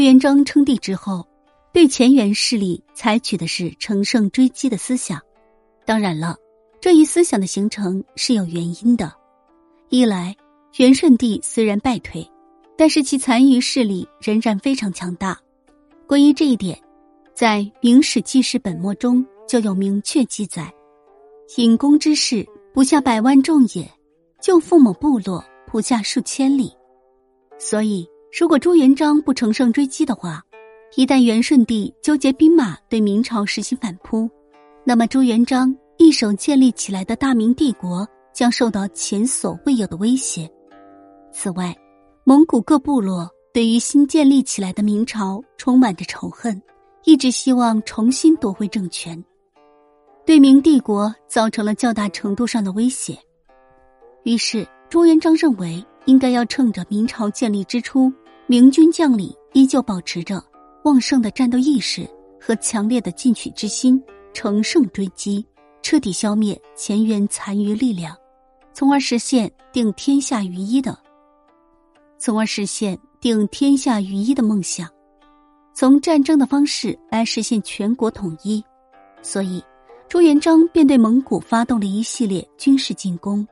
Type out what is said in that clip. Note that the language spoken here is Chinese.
朱元璋称帝之后，对前元势力采取的是乘胜追击的思想。当然了，这一思想的形成是有原因的。一来，元顺帝虽然败退，但是其残余势力仍然非常强大。关于这一点，在《明史纪事本末》中就有明确记载：“隐公之士不下百万众也，就父母部落不下数千里。”所以，如果朱元璋不乘胜追击的话，一旦元顺帝纠结兵马对明朝实行反扑，那么朱元璋一手建立起来的大明帝国。将受到前所未有的威胁。此外，蒙古各部落对于新建立起来的明朝充满着仇恨，一直希望重新夺回政权，对明帝国造成了较大程度上的威胁。于是，朱元璋认为应该要趁着明朝建立之初，明军将领依旧保持着旺盛的战斗意识和强烈的进取之心，乘胜追击，彻底消灭前元残余力量。从而实现定天下于一的，从而实现定天下于一的梦想，从战争的方式来实现全国统一。所以，朱元璋便对蒙古发动了一系列军事进攻。